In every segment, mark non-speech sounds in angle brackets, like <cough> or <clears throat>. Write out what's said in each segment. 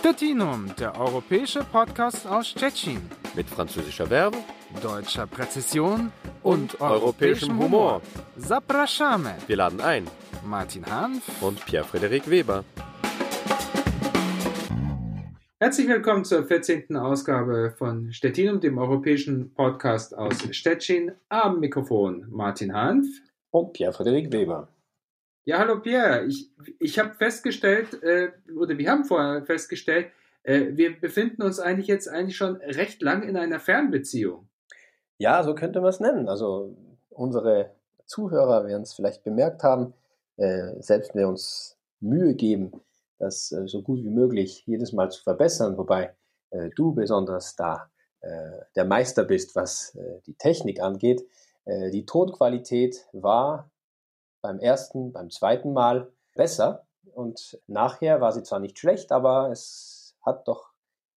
Stettinum, der europäische Podcast aus Stettin. Mit französischer Verbe, deutscher Präzision und, und europäischem Humor. Zapraszamy. Wir laden ein. Martin Hanf und Pierre-Frederik Weber. Herzlich willkommen zur 14. Ausgabe von Stettinum, dem europäischen Podcast aus Stettin. Am Mikrofon Martin Hanf und Pierre-Frederik Weber. Ja, hallo Pierre. Ich, ich habe festgestellt, äh, oder wir haben vorher festgestellt, äh, wir befinden uns eigentlich jetzt eigentlich schon recht lang in einer Fernbeziehung. Ja, so könnte man es nennen. Also unsere Zuhörer werden es vielleicht bemerkt haben, äh, selbst wenn wir uns Mühe geben, das äh, so gut wie möglich jedes Mal zu verbessern, wobei äh, du besonders da äh, der Meister bist, was die Technik angeht. die Tonqualität war beim ersten, beim zweiten Mal besser. Und nachher war sie zwar nicht schlecht, aber es hat doch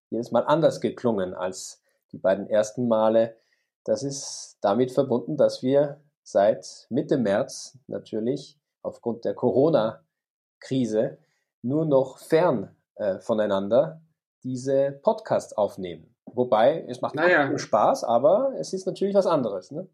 jedes Mal anders geklungen als die beiden ersten Male. Das ist damit verbunden, dass wir seit Mitte März natürlich aufgrund der Corona-Krise nur noch fern äh, voneinander diese Podcasts aufnehmen. Wobei, es macht naja. Spaß, aber es ist natürlich was anderes. Ne?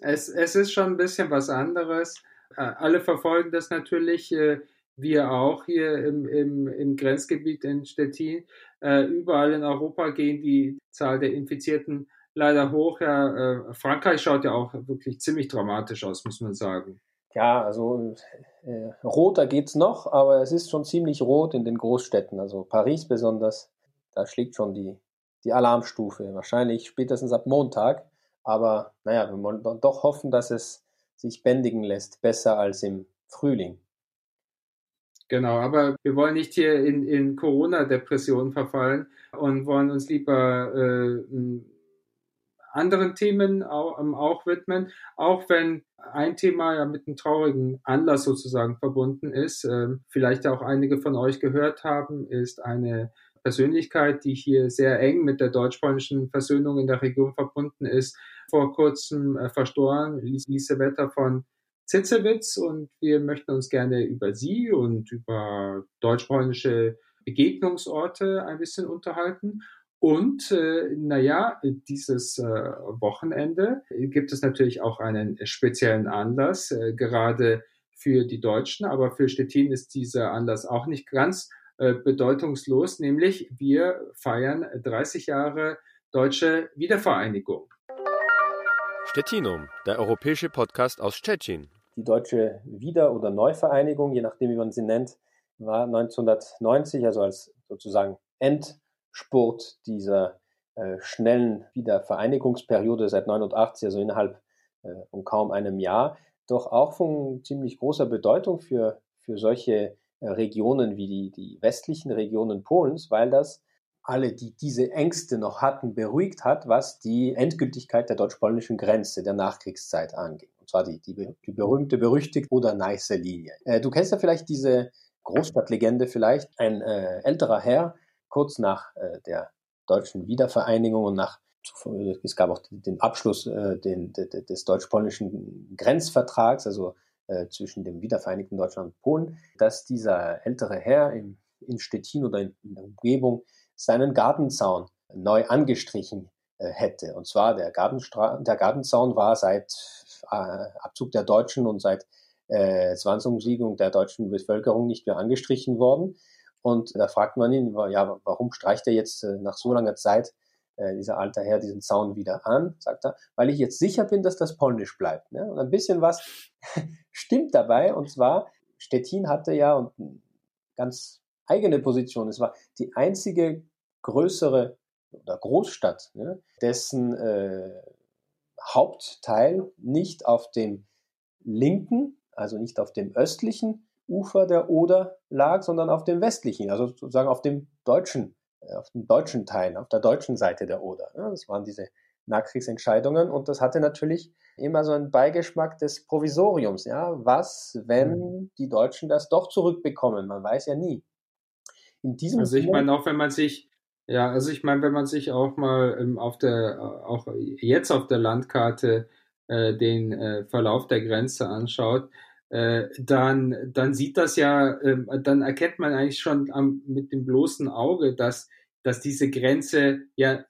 Es, es ist schon ein bisschen was anderes. Äh, alle verfolgen das natürlich, äh, wir auch hier im, im, im Grenzgebiet in Stettin. Äh, überall in Europa gehen die Zahl der Infizierten leider hoch. Ja, Frankreich schaut ja auch wirklich ziemlich dramatisch aus, muss man sagen. Ja, also äh, roter geht's noch, aber es ist schon ziemlich rot in den Großstädten. Also Paris besonders, da schlägt schon die, die Alarmstufe. Wahrscheinlich spätestens ab Montag. Aber naja, wir wollen doch hoffen, dass es sich bändigen lässt, besser als im Frühling. Genau, aber wir wollen nicht hier in, in Corona-Depression verfallen und wollen uns lieber äh, anderen Themen auch, ähm, auch widmen, auch wenn ein Thema ja mit einem traurigen Anlass sozusagen verbunden ist. Äh, vielleicht auch einige von euch gehört haben, ist eine Persönlichkeit, die hier sehr eng mit der deutsch-polnischen Versöhnung in der Region verbunden ist, vor kurzem äh, verstorben, Liesewetta von Zitzewitz und wir möchten uns gerne über sie und über deutsch-polnische Begegnungsorte ein bisschen unterhalten. Und äh, naja, dieses äh, Wochenende gibt es natürlich auch einen speziellen Anlass, äh, gerade für die Deutschen, aber für Stettin ist dieser Anlass auch nicht ganz äh, bedeutungslos, nämlich wir feiern 30 Jahre deutsche Wiedervereinigung. Stettinum, der europäische Podcast aus Stettin. Die deutsche Wieder- oder Neuvereinigung, je nachdem wie man sie nennt, war 1990, also als sozusagen Endspurt dieser äh, schnellen Wiedervereinigungsperiode seit 89, also innerhalb äh, um kaum einem Jahr, doch auch von ziemlich großer Bedeutung für, für solche äh, Regionen wie die, die westlichen Regionen Polens, weil das alle, die diese Ängste noch hatten, beruhigt hat, was die Endgültigkeit der deutsch-polnischen Grenze der Nachkriegszeit angeht. Und zwar die, die, die berühmte, berüchtigte oder nice Linie. Äh, du kennst ja vielleicht diese Großstadtlegende vielleicht. Ein äh, älterer Herr, kurz nach äh, der deutschen Wiedervereinigung und nach es gab auch den Abschluss äh, den, des deutsch-polnischen Grenzvertrags, also äh, zwischen dem wiedervereinigten Deutschland und Polen, dass dieser ältere Herr in, in Stettin oder in der Umgebung seinen Gartenzaun neu angestrichen äh, hätte. Und zwar der, Gartenstra der Gartenzaun war seit äh, Abzug der Deutschen und seit äh, Zwangsumsiedlung der deutschen Bevölkerung nicht mehr angestrichen worden. Und da fragt man ihn, ja, warum streicht er jetzt äh, nach so langer Zeit dieser alte Herr diesen Zaun wieder an? Sagt er, weil ich jetzt sicher bin, dass das polnisch bleibt. Ne? Und ein bisschen was <laughs> stimmt dabei. Und zwar, Stettin hatte ja und ganz eigene Position. Es war die einzige größere oder Großstadt, ne, dessen äh, Hauptteil nicht auf dem linken, also nicht auf dem östlichen Ufer der Oder lag, sondern auf dem westlichen, also sozusagen auf dem deutschen, äh, auf dem deutschen Teil, auf der deutschen Seite der Oder. Ne. Das waren diese Nachkriegsentscheidungen und das hatte natürlich immer so einen Beigeschmack des Provisoriums. Ja, was, wenn mhm. die Deutschen das doch zurückbekommen? Man weiß ja nie. In diesem also ich meine auch, wenn man sich ja, also ich meine, wenn man sich auch mal ähm, auf der, auch jetzt auf der Landkarte äh, den äh, Verlauf der Grenze anschaut, äh, dann, dann sieht das ja, äh, dann erkennt man eigentlich schon am, mit dem bloßen Auge, dass, dass diese Grenze ja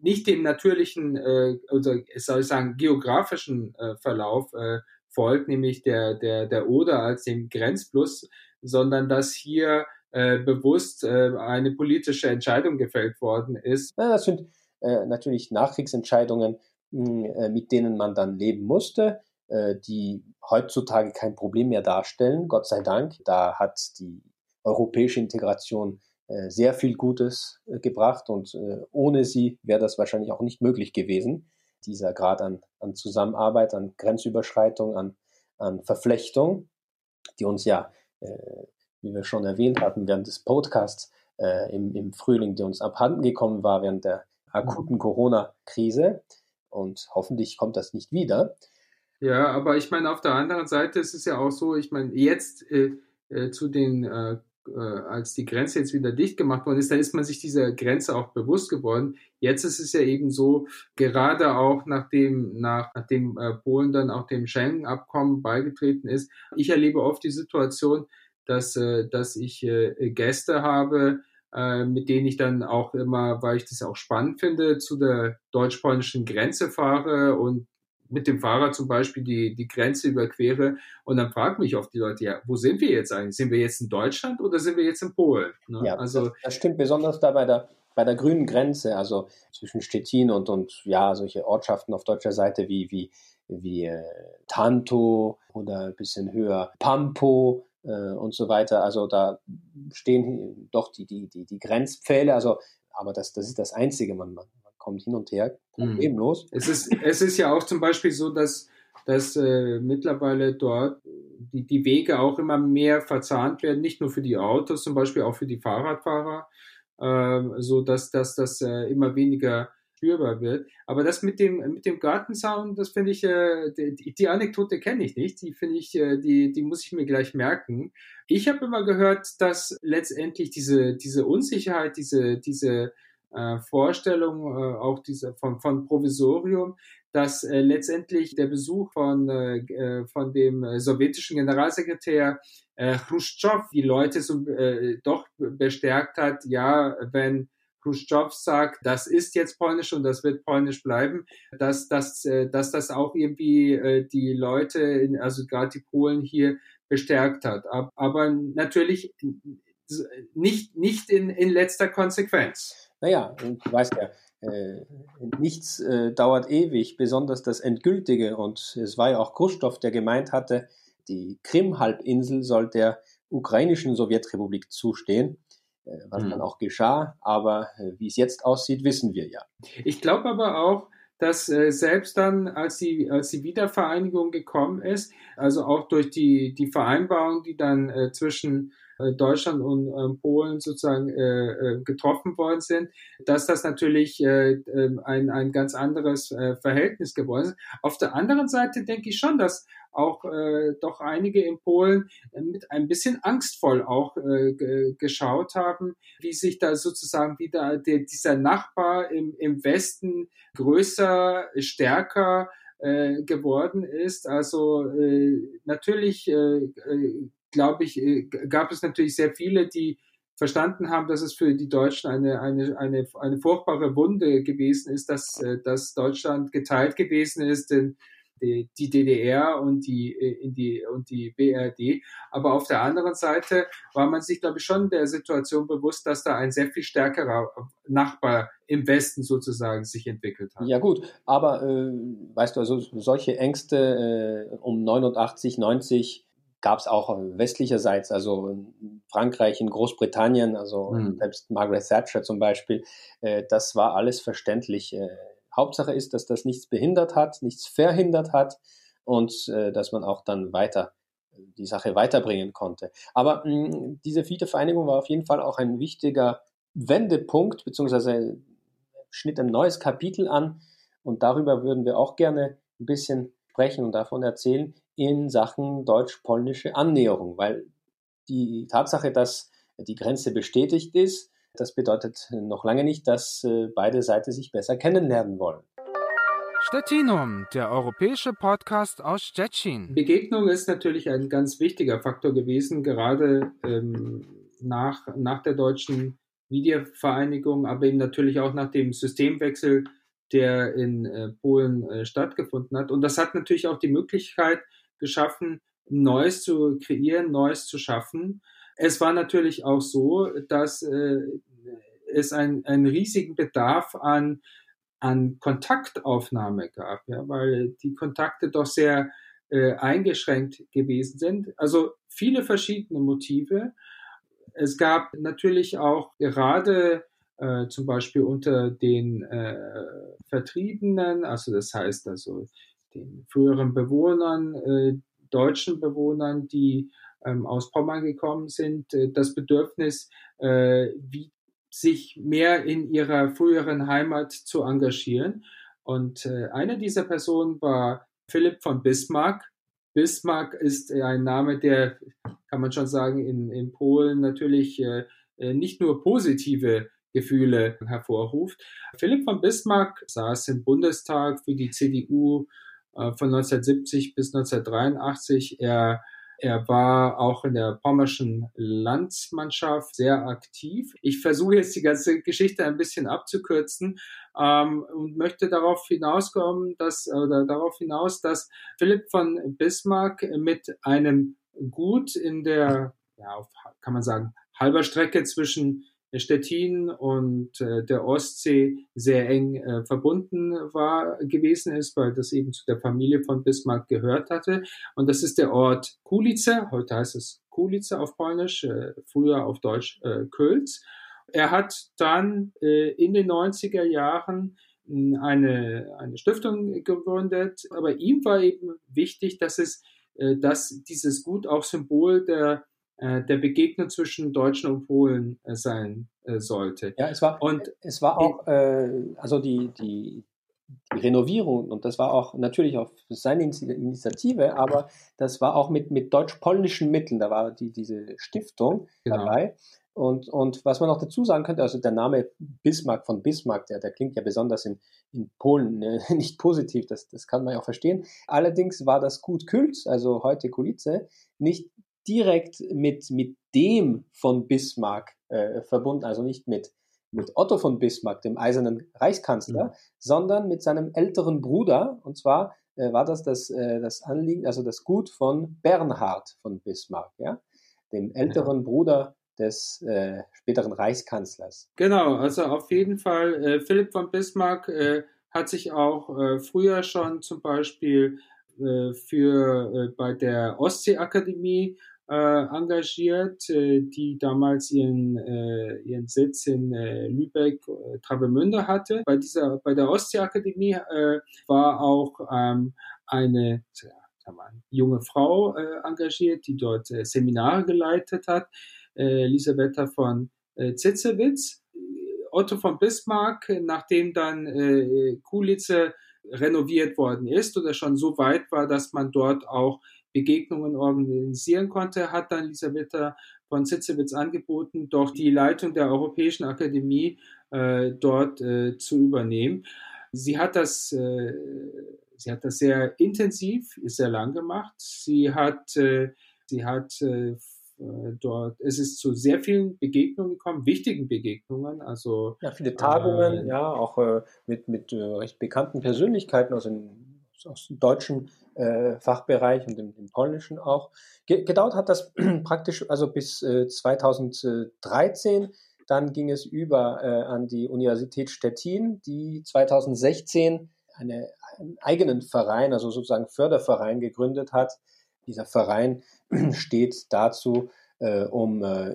nicht dem natürlichen, äh, oder soll ich sagen, geografischen äh, Verlauf äh, folgt, nämlich der, der, der Oder als dem Grenzfluss, sondern dass hier äh, bewusst äh, eine politische Entscheidung gefällt worden ist. Ja, das sind äh, natürlich Nachkriegsentscheidungen, mh, hm, äh, mit denen man dann leben musste, äh, die heutzutage kein Problem mehr darstellen, Gott sei Dank. Da hat die europäische Integration sehr viel Gutes gebracht und ohne sie wäre das wahrscheinlich auch nicht möglich gewesen. Dieser Grad an, an Zusammenarbeit, an Grenzüberschreitung, an, an Verflechtung, die uns ja, wie wir schon erwähnt hatten, während des Podcasts im, im Frühling, die uns abhanden gekommen war während der akuten Corona-Krise. Und hoffentlich kommt das nicht wieder. Ja, aber ich meine, auf der anderen Seite ist es ja auch so, ich meine, jetzt äh, äh, zu den äh, äh, als die Grenze jetzt wieder dicht gemacht worden ist, da ist man sich dieser Grenze auch bewusst geworden. Jetzt ist es ja eben so, gerade auch nachdem, nach, nachdem äh, Polen dann auch dem Schengen-Abkommen beigetreten ist, ich erlebe oft die Situation, dass, äh, dass ich äh, Gäste habe, äh, mit denen ich dann auch immer, weil ich das auch spannend finde, zu der deutsch-polnischen Grenze fahre und mit dem Fahrrad zum Beispiel die, die Grenze überquere und dann fragen mich oft die Leute, ja, wo sind wir jetzt eigentlich? Sind wir jetzt in Deutschland oder sind wir jetzt in Polen? Ne? Ja, also, das, das, stimmt besonders da bei der, bei der grünen Grenze, also zwischen Stettin und, und ja, solche Ortschaften auf deutscher Seite wie, wie, wie äh, Tanto oder ein bisschen höher Pampo äh, und so weiter. Also da stehen doch die, die, die, die Grenzpfähle, also aber das, das ist das Einzige. Man, man, kommt hin und her problemlos. Mhm. Es ist, es ist ja auch zum Beispiel so, dass, dass äh, mittlerweile dort die, die Wege auch immer mehr verzahnt werden, nicht nur für die Autos, zum Beispiel auch für die Fahrradfahrer, äh, so dass, dass das äh, immer weniger spürbar wird. Aber das mit dem, mit dem Gartenzaun, das finde ich, äh, die, die Anekdote kenne ich nicht. Die finde ich, äh, die, die muss ich mir gleich merken. Ich habe immer gehört, dass letztendlich diese, diese Unsicherheit, diese, diese äh, Vorstellung, äh, auch diese von, von Provisorium, dass äh, letztendlich der Besuch von, äh, äh von dem äh, sowjetischen Generalsekretär äh, Khrushchev die Leute so, äh, doch bestärkt hat, ja, wenn Khrushchev sagt, das ist jetzt polnisch und das wird polnisch bleiben, dass, dass, äh, dass das auch irgendwie äh, die Leute, in, also gerade die Polen hier bestärkt hat. Aber natürlich nicht, nicht in, in letzter Konsequenz. Naja, du weißt ja, äh, nichts äh, dauert ewig, besonders das Endgültige. Und es war ja auch Khrushchev, der gemeint hatte, die Krim-Halbinsel soll der ukrainischen Sowjetrepublik zustehen, was hm. dann auch geschah. Aber äh, wie es jetzt aussieht, wissen wir ja. Ich glaube aber auch, dass äh, selbst dann, als die, als die Wiedervereinigung gekommen ist, also auch durch die, die Vereinbarung, die dann äh, zwischen äh, Deutschland und äh, Polen sozusagen äh, äh, getroffen worden sind, dass das natürlich äh, ähm, ein, ein ganz anderes äh, Verhältnis geworden ist. Auf der anderen Seite denke ich schon, dass auch äh, doch einige in Polen mit ein bisschen angstvoll auch äh, geschaut haben, wie sich da sozusagen wieder der, dieser Nachbar im, im Westen größer, stärker äh, geworden ist. Also äh, natürlich äh, glaube ich, äh, gab es natürlich sehr viele, die verstanden haben, dass es für die Deutschen eine, eine, eine, eine furchtbare Wunde gewesen ist, dass, äh, dass Deutschland geteilt gewesen ist in die, die DDR und die, äh, in die, und die BRD. Aber auf der anderen Seite war man sich, glaube ich, schon der Situation bewusst, dass da ein sehr viel stärkerer Nachbar im Westen sozusagen sich entwickelt hat. Ja gut, aber äh, weißt du, also solche Ängste äh, um 89, 90 gab es auch westlicherseits, also in Frankreich, in Großbritannien, also mhm. selbst Margaret Thatcher zum Beispiel, äh, das war alles verständlich. Äh, Hauptsache ist, dass das nichts behindert hat, nichts verhindert hat und äh, dass man auch dann weiter die Sache weiterbringen konnte. Aber mh, diese Wiedervereinigung war auf jeden Fall auch ein wichtiger Wendepunkt, beziehungsweise schnitt ein neues Kapitel an und darüber würden wir auch gerne ein bisschen sprechen und davon erzählen, in Sachen deutsch-polnische Annäherung, weil die Tatsache, dass die Grenze bestätigt ist, das bedeutet noch lange nicht, dass äh, beide Seiten sich besser kennenlernen wollen. Stettinum, der europäische Podcast aus Stettin. Begegnung ist natürlich ein ganz wichtiger Faktor gewesen, gerade ähm, nach, nach der deutschen Wiedervereinigung, aber eben natürlich auch nach dem Systemwechsel, der in äh, Polen äh, stattgefunden hat. Und das hat natürlich auch die Möglichkeit geschaffen, Neues zu kreieren, Neues zu schaffen. Es war natürlich auch so, dass äh, es ein, einen riesigen Bedarf an, an Kontaktaufnahme gab, ja, weil die Kontakte doch sehr äh, eingeschränkt gewesen sind. Also viele verschiedene Motive. Es gab natürlich auch gerade äh, zum Beispiel unter den äh, Vertriebenen, also das heißt also den früheren Bewohnern, äh, deutschen Bewohnern, die ähm, aus Pommern gekommen sind, äh, das Bedürfnis, äh, wie sich mehr in ihrer früheren Heimat zu engagieren. Und äh, eine dieser Personen war Philipp von Bismarck. Bismarck ist ein Name, der, kann man schon sagen, in, in Polen natürlich äh, äh nicht nur positive Gefühle hervorruft. Philipp von Bismarck saß im Bundestag für die CDU äh, von 1970 bis 1983. Er er war auch in der pommerschen Landsmannschaft sehr aktiv. Ich versuche jetzt die ganze Geschichte ein bisschen abzukürzen ähm, und möchte darauf hinauskommen, dass oder darauf hinaus, dass Philipp von Bismarck mit einem Gut in der, ja, kann man sagen, halber Strecke zwischen Stettin und äh, der Ostsee sehr eng äh, verbunden war gewesen ist, weil das eben zu der Familie von Bismarck gehört hatte. Und das ist der Ort Kulice, heute heißt es Kulice auf Polnisch, äh, früher auf Deutsch äh, Kölz. Er hat dann äh, in den 90er Jahren hm, eine, eine Stiftung gegründet, aber ihm war eben wichtig, dass es, äh, dass dieses Gut auch Symbol der äh, der Begegnung zwischen Deutschen und Polen äh, sein äh, sollte. Ja, es war, und es war auch, äh, also die, die, die Renovierung, und das war auch natürlich auch seine Initiative, aber das war auch mit, mit deutsch-polnischen Mitteln, da war die, diese Stiftung genau. dabei. Und, und was man noch dazu sagen könnte, also der Name Bismarck von Bismarck, der, der klingt ja besonders in, in Polen äh, <laughs> nicht positiv, das, das kann man ja auch verstehen. Allerdings war das Gut Kült, also heute Kulice, nicht direkt mit, mit dem von Bismarck äh, verbunden, also nicht mit, mit Otto von Bismarck, dem eisernen Reichskanzler, mhm. sondern mit seinem älteren Bruder. Und zwar äh, war das das, äh, das Anliegen, also das Gut von Bernhard von Bismarck, ja, dem älteren ja. Bruder des äh, späteren Reichskanzlers. Genau, also auf jeden Fall, äh, Philipp von Bismarck äh, hat sich auch äh, früher schon zum Beispiel äh, für äh, bei der Ostseeakademie engagiert, äh, die damals ihren, äh, ihren Sitz in äh, Lübeck, äh, Travemünde hatte. Bei dieser, bei der Ostseeakademie äh, war auch ähm, eine junge Frau äh, engagiert, die dort äh, Seminare geleitet hat, äh, Elisabetta von äh, Zitzewitz. Otto von Bismarck, nachdem dann äh, Kulitze renoviert worden ist oder schon so weit war, dass man dort auch Begegnungen organisieren konnte, hat dann Elisabetta von Sitzewitz angeboten, doch die Leitung der Europäischen Akademie äh, dort äh, zu übernehmen. Sie hat das, äh, sie hat das sehr intensiv, sehr lang gemacht. Sie hat, äh, sie hat äh, dort, es ist zu sehr vielen Begegnungen gekommen, wichtigen Begegnungen, also ja, viele Tagungen, äh, ja, auch äh, mit mit äh, recht bekannten Persönlichkeiten aus, dem, aus dem deutschen äh, Fachbereich und im, im Polnischen auch. Ge gedauert hat das <clears throat> praktisch also bis äh, 2013. Dann ging es über äh, an die Universität Stettin, die 2016 eine, einen eigenen Verein, also sozusagen Förderverein gegründet hat. Dieser Verein <clears throat> steht dazu, äh, um äh,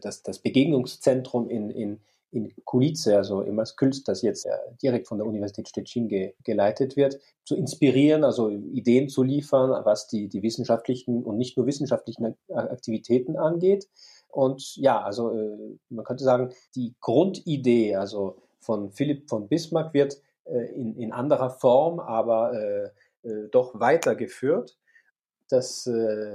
das, das Begegnungszentrum in, in in Kulice, also im Künst, das jetzt äh, direkt von der Universität Stettin ge geleitet wird, zu inspirieren, also Ideen zu liefern, was die, die wissenschaftlichen und nicht nur wissenschaftlichen Aktivitäten angeht. Und ja, also äh, man könnte sagen, die Grundidee, also von Philipp von Bismarck wird äh, in, in anderer Form, aber doch weitergeführt. Das,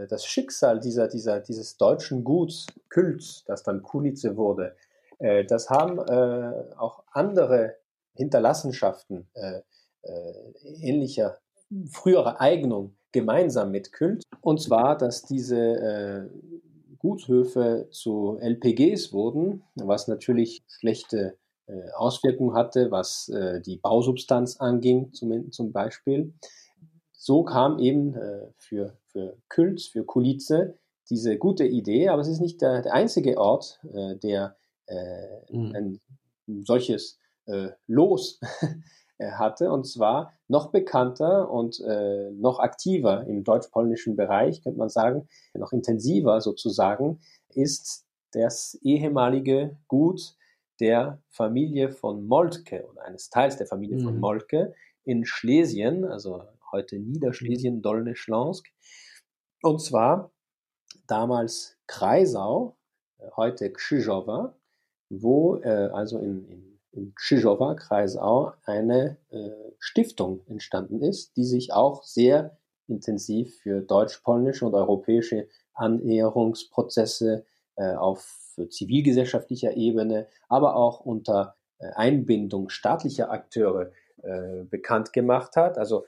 das Schicksal dieser, dieser, dieses deutschen Guts, Kults, das dann Kulice wurde, äh, das haben äh, auch andere Hinterlassenschaften äh, äh, ähnlicher früherer Eignung gemeinsam mit Kult. Und zwar, dass diese äh, Gutshöfe zu LPGs wurden, was natürlich schlechte Auswirkungen hatte, was die Bausubstanz anging, zum, zum Beispiel. So kam eben für, für Kult, für Kulice diese gute Idee, aber es ist nicht der, der einzige Ort, äh, der mhm. ein solches äh, Los hatte, und zwar noch bekannter und äh, noch aktiver im deutsch-polnischen Bereich, könnte man sagen, noch intensiver sozusagen, ist das ehemalige Gut der Familie von Moltke oder eines Teils der Familie mhm. von Moltke in Schlesien, also heute Niederschlesien, Dolne Schlansk. Und zwar damals Kreisau, heute Krzyżowa, wo äh, also in, in in Krzyżowa, Kreisau, eine äh, Stiftung entstanden ist, die sich auch sehr intensiv für deutsch-polnische und europäische Annäherungsprozesse äh, auf zivilgesellschaftlicher Ebene, aber auch unter äh, Einbindung staatlicher Akteure äh, bekannt gemacht hat. Also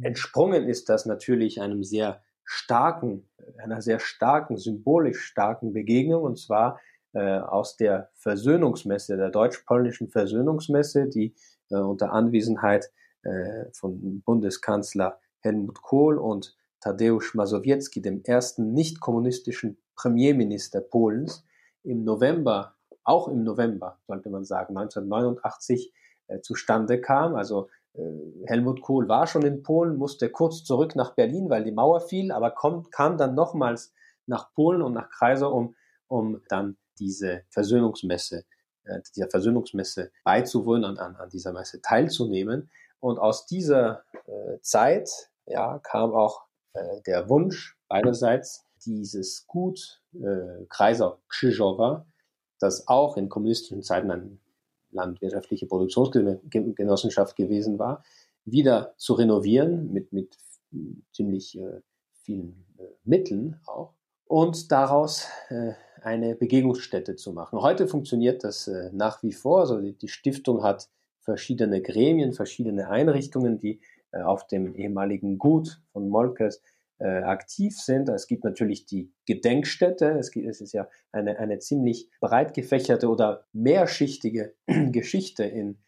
entsprungen ist das natürlich einem sehr starken, einer sehr starken, symbolisch starken Begegnung, und zwar äh, aus der Versöhnungsmesse, der deutsch-polnischen Versöhnungsmesse, die äh, unter Anwesenheit äh, von Bundeskanzler Helmut Kohl und Tadeusz Mazowiecki, dem ersten nicht-kommunistischen Premierminister Polens, im November, auch im November, sollte man sagen, 1989 äh, zustande kam. Also äh, Helmut Kohl war schon in Polen, musste kurz zurück nach Berlin, weil die Mauer fiel, aber kommt, kam dann nochmals nach Polen und nach Kreisau, um, um dann diese Versöhnungsmesse, äh, dieser Versöhnungsmesse beizuwohnen und an, an dieser Messe teilzunehmen. Und aus dieser äh, Zeit ja, kam auch äh, der Wunsch beiderseits, dieses Gut äh, Kreisau Krzyżowa, das auch in kommunistischen Zeiten eine landwirtschaftliche Produktionsgenossenschaft gewesen war, wieder zu renovieren mit, mit ziemlich äh, vielen äh, Mitteln auch und daraus äh, eine Begegnungsstätte zu machen. Heute funktioniert das äh, nach wie vor. Also die, Stiftung hat verschiedene Gremien, verschiedene Einrichtungen, die äh, auf dem ehemaligen Gut von Molkes äh, aktiv sind. Es gibt natürlich die Gedenkstätte. Es, es ist ja eine, eine ziemlich breit gefächerte oder mehrschichtige <clears throat> Geschichte in,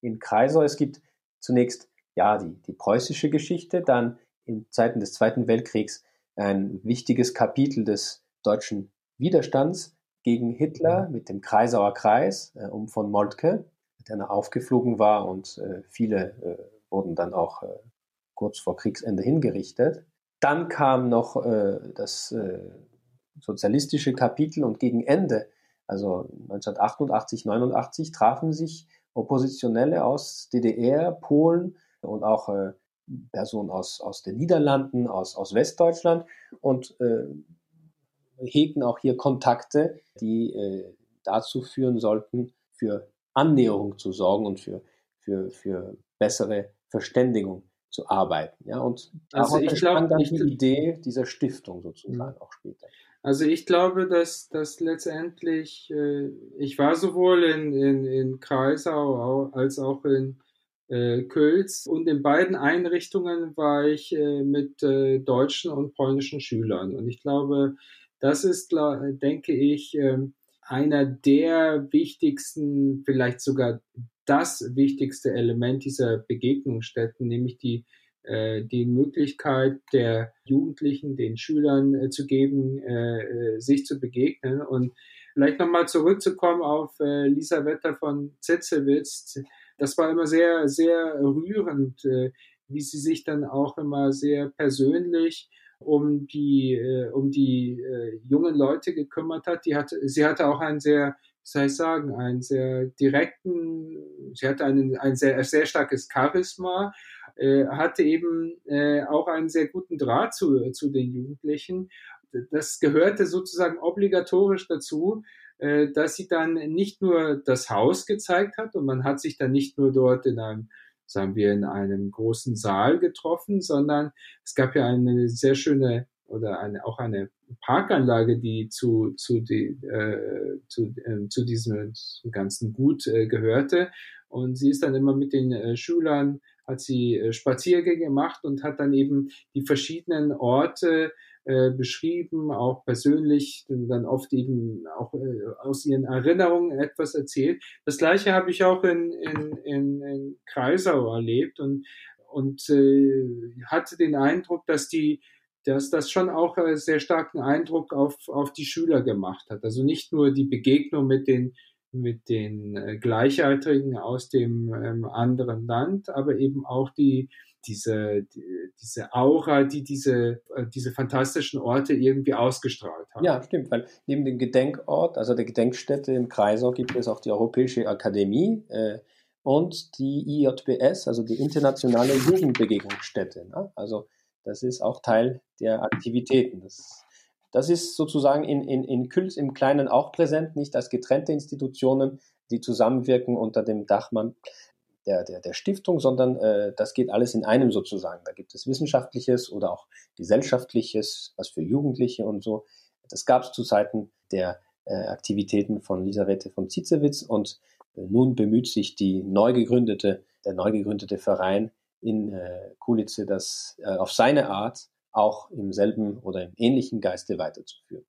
in Kreisau. Es gibt zunächst ja die, die preußische Geschichte, dann in Zeiten des Zweiten Weltkriegs ein wichtiges Kapitel des deutschen Widerstands gegen Hitler mit dem Kreisauer Kreis äh, um von Moltke, der aufgeflogen war und äh, viele äh, wurden dann auch äh, kurz vor Kriegsende hingerichtet. Dann kam noch äh, das sozialistische Kapitel und gegen Ende, also 1988, 89, trafen sich Oppositionelle aus DDR, Polen und auch Personen aus, aus den Niederlanden, aus, aus Westdeutschland und hegten auch hier Kontakte, die äh, dazu führen sollten, für Annäherung zu sorgen und für, für, für bessere Verständigung zu arbeiten. Ja, und also ich glaube, dann die Idee dieser Stiftung sozusagen mhm. auch später. Also ich glaube, dass, dass letztendlich, äh, ich war sowohl in, in, in Kreisau als auch in äh, Kölz und in beiden Einrichtungen war ich äh, mit äh, deutschen und polnischen Schülern. Und ich glaube, das ist, denke ich, ähm, einer der wichtigsten, vielleicht sogar das wichtigste Element dieser Begegnungsstätten, nämlich die, äh, die Möglichkeit der Jugendlichen, den Schülern äh, zu geben, äh, sich zu begegnen. Und vielleicht nochmal zurückzukommen auf Lisa Wetter von Zetzewitz. Das war immer sehr, sehr rührend, wie sie sich dann auch immer sehr persönlich um die, äh, um die äh, jungen Leute gekümmert hat. Die hatte, sie hatte auch einen sehr, soll ich sagen, einen sehr direkten, sie hatte einen, ein sehr, sehr starkes Charisma, äh, hatte eben äh, auch einen sehr guten Draht zu, zu den Jugendlichen. Das gehörte sozusagen obligatorisch dazu, äh, dass sie dann nicht nur das Haus gezeigt hat und man hat sich dann nicht nur dort in einem sagen wir, in einem großen Saal getroffen, sondern es gab ja eine sehr schöne oder eine, auch eine Parkanlage, die zu, zu, die, äh, zu, äh, zu diesem ganzen Gut äh, gehörte. Und sie ist dann immer mit den äh, Schülern, hat sie äh, Spaziergänge gemacht und hat dann eben die verschiedenen Orte äh, beschrieben, auch persönlich, dann oft eben auch äh, aus ihren Erinnerungen etwas erzählt. Das gleiche habe ich auch in, in, in, in Kreisau erlebt und, und äh, hatte den Eindruck, dass die dass das schon auch äh, sehr starken Eindruck auf, auf die Schüler gemacht hat. Also nicht nur die Begegnung mit den mit den äh, Gleichaltrigen aus dem ähm, anderen Land, aber eben auch die, diese, die, diese Aura, die diese, äh, diese fantastischen Orte irgendwie ausgestrahlt haben. Ja, stimmt, weil neben dem Gedenkort, also der Gedenkstätte im Kreisau, gibt es auch die Europäische Akademie äh, und die IJBS, also die Internationale Jugendbegegnungsstätte. Ne? Also das ist auch Teil der Aktivitäten. Das das ist sozusagen in, in, in Küls im Kleinen auch präsent, nicht als getrennte Institutionen, die zusammenwirken unter dem Dachmann der, der, der Stiftung, sondern äh, das geht alles in einem sozusagen. Da gibt es wissenschaftliches oder auch gesellschaftliches, was für Jugendliche und so. Das gab es zu Zeiten der äh, Aktivitäten von Elisabeth von Zitzewitz und äh, nun bemüht sich die neu gegründete, der neu gegründete Verein in äh, Kulice, das äh, auf seine Art auch im selben oder im ähnlichen Geiste weiterzuführen.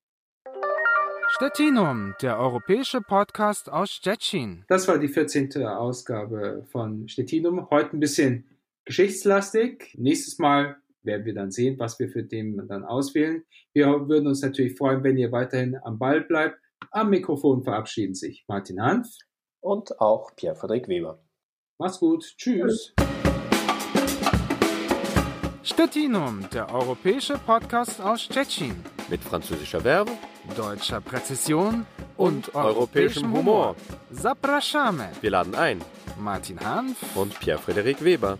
Stettinum, der europäische Podcast aus Stettin. Das war die 14. Ausgabe von Stettinum. Heute ein bisschen geschichtslastig. Nächstes Mal werden wir dann sehen, was wir für Themen dann auswählen. Wir würden uns natürlich freuen, wenn ihr weiterhin am Ball bleibt. Am Mikrofon verabschieden sich Martin Hanf und auch Pierre-Frederik Weber. Mach's gut. Tschüss. Tschüss. Stettinum, der europäische Podcast aus Stettin. Mit französischer Verbe, deutscher Präzision und, und europäischem Humor. Zapraszamy. Wir laden ein. Martin Hanf und Pierre-Frederik Weber.